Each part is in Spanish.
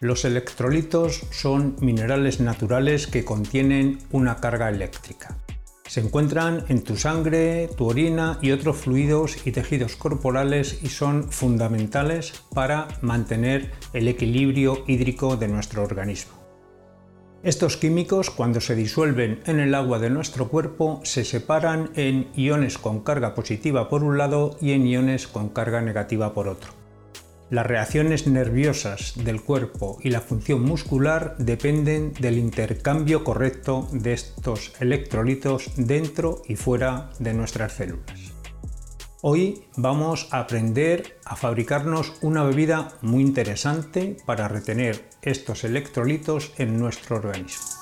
Los electrolitos son minerales naturales que contienen una carga eléctrica. Se encuentran en tu sangre, tu orina y otros fluidos y tejidos corporales y son fundamentales para mantener el equilibrio hídrico de nuestro organismo. Estos químicos, cuando se disuelven en el agua de nuestro cuerpo, se separan en iones con carga positiva por un lado y en iones con carga negativa por otro. Las reacciones nerviosas del cuerpo y la función muscular dependen del intercambio correcto de estos electrolitos dentro y fuera de nuestras células. Hoy vamos a aprender a fabricarnos una bebida muy interesante para retener estos electrolitos en nuestro organismo.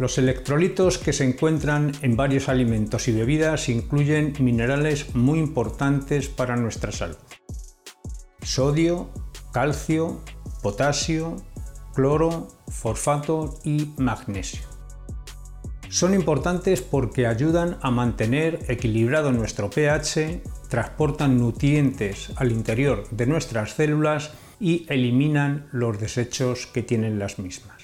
Los electrolitos que se encuentran en varios alimentos y bebidas incluyen minerales muy importantes para nuestra salud. Sodio, calcio, potasio, cloro, fosfato y magnesio. Son importantes porque ayudan a mantener equilibrado nuestro pH, transportan nutrientes al interior de nuestras células y eliminan los desechos que tienen las mismas.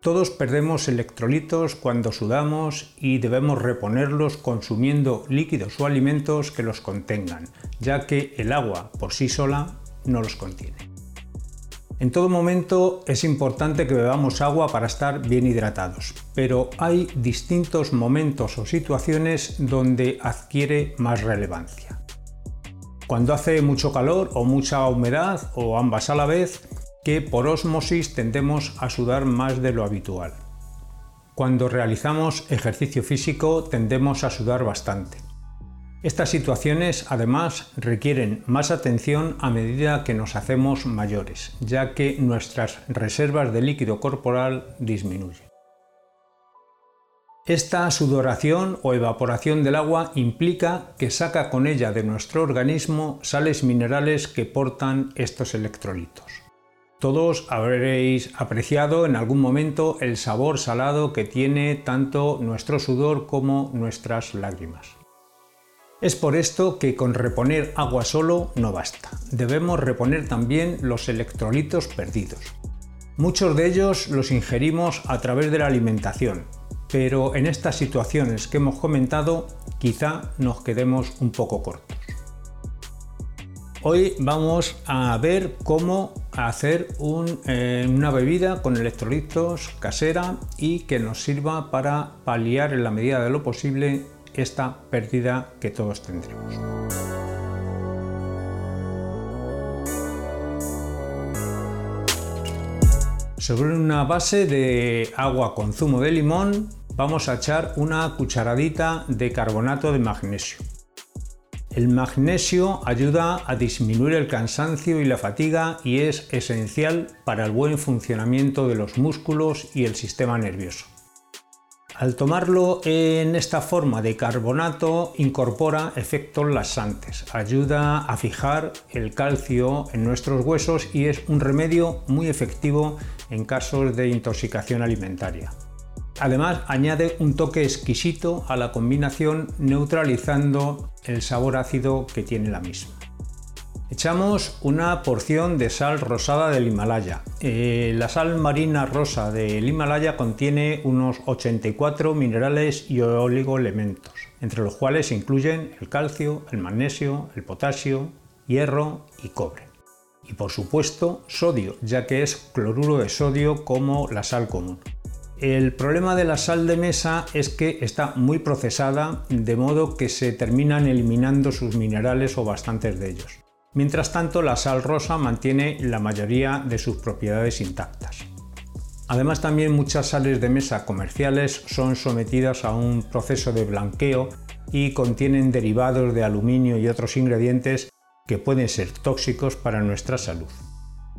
Todos perdemos electrolitos cuando sudamos y debemos reponerlos consumiendo líquidos o alimentos que los contengan, ya que el agua por sí sola no los contiene. En todo momento es importante que bebamos agua para estar bien hidratados, pero hay distintos momentos o situaciones donde adquiere más relevancia. Cuando hace mucho calor o mucha humedad o ambas a la vez, que por osmosis tendemos a sudar más de lo habitual. Cuando realizamos ejercicio físico tendemos a sudar bastante. Estas situaciones además requieren más atención a medida que nos hacemos mayores, ya que nuestras reservas de líquido corporal disminuyen. Esta sudoración o evaporación del agua implica que saca con ella de nuestro organismo sales minerales que portan estos electrolitos. Todos habréis apreciado en algún momento el sabor salado que tiene tanto nuestro sudor como nuestras lágrimas. Es por esto que con reponer agua solo no basta. Debemos reponer también los electrolitos perdidos. Muchos de ellos los ingerimos a través de la alimentación, pero en estas situaciones que hemos comentado quizá nos quedemos un poco cortos. Hoy vamos a ver cómo hacer eh, una bebida con electrolitos casera y que nos sirva para paliar en la medida de lo posible esta pérdida que todos tendremos. Sobre una base de agua con zumo de limón vamos a echar una cucharadita de carbonato de magnesio. El magnesio ayuda a disminuir el cansancio y la fatiga y es esencial para el buen funcionamiento de los músculos y el sistema nervioso. Al tomarlo en esta forma de carbonato incorpora efectos laxantes, ayuda a fijar el calcio en nuestros huesos y es un remedio muy efectivo en casos de intoxicación alimentaria. Además añade un toque exquisito a la combinación neutralizando el sabor ácido que tiene la misma. Echamos una porción de sal rosada del Himalaya. Eh, la sal marina rosa del Himalaya contiene unos 84 minerales y oligoelementos, entre los cuales se incluyen el calcio, el magnesio, el potasio, hierro y cobre. Y por supuesto sodio, ya que es cloruro de sodio como la sal común. El problema de la sal de mesa es que está muy procesada, de modo que se terminan eliminando sus minerales o bastantes de ellos. Mientras tanto, la sal rosa mantiene la mayoría de sus propiedades intactas. Además, también muchas sales de mesa comerciales son sometidas a un proceso de blanqueo y contienen derivados de aluminio y otros ingredientes que pueden ser tóxicos para nuestra salud.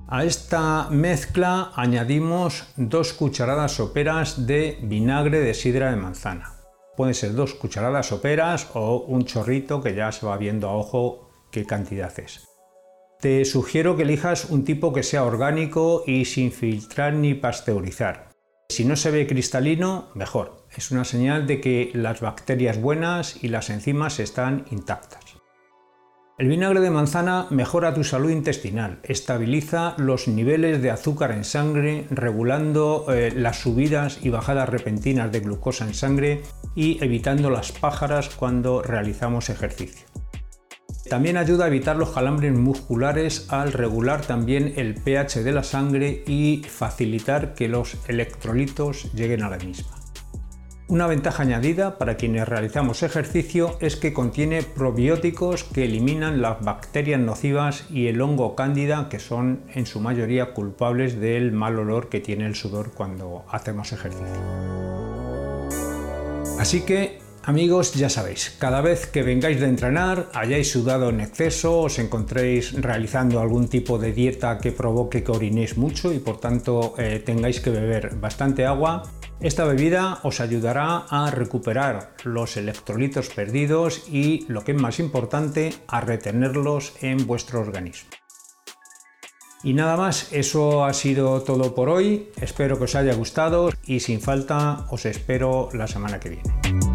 A esta mezcla añadimos dos cucharadas soperas de vinagre de sidra de manzana. Pueden ser dos cucharadas soperas o un chorrito que ya se va viendo a ojo qué cantidad es. Te sugiero que elijas un tipo que sea orgánico y sin filtrar ni pasteurizar. Si no se ve cristalino, mejor. Es una señal de que las bacterias buenas y las enzimas están intactas. El vinagre de manzana mejora tu salud intestinal, estabiliza los niveles de azúcar en sangre, regulando eh, las subidas y bajadas repentinas de glucosa en sangre y evitando las pájaras cuando realizamos ejercicio. También ayuda a evitar los calambres musculares al regular también el pH de la sangre y facilitar que los electrolitos lleguen a la misma. Una ventaja añadida para quienes realizamos ejercicio es que contiene probióticos que eliminan las bacterias nocivas y el hongo cándida que son en su mayoría culpables del mal olor que tiene el sudor cuando hacemos ejercicio. Así que Amigos, ya sabéis, cada vez que vengáis de entrenar, hayáis sudado en exceso, os encontréis realizando algún tipo de dieta que provoque que orinéis mucho y por tanto eh, tengáis que beber bastante agua, esta bebida os ayudará a recuperar los electrolitos perdidos y, lo que es más importante, a retenerlos en vuestro organismo. Y nada más, eso ha sido todo por hoy. Espero que os haya gustado y sin falta os espero la semana que viene.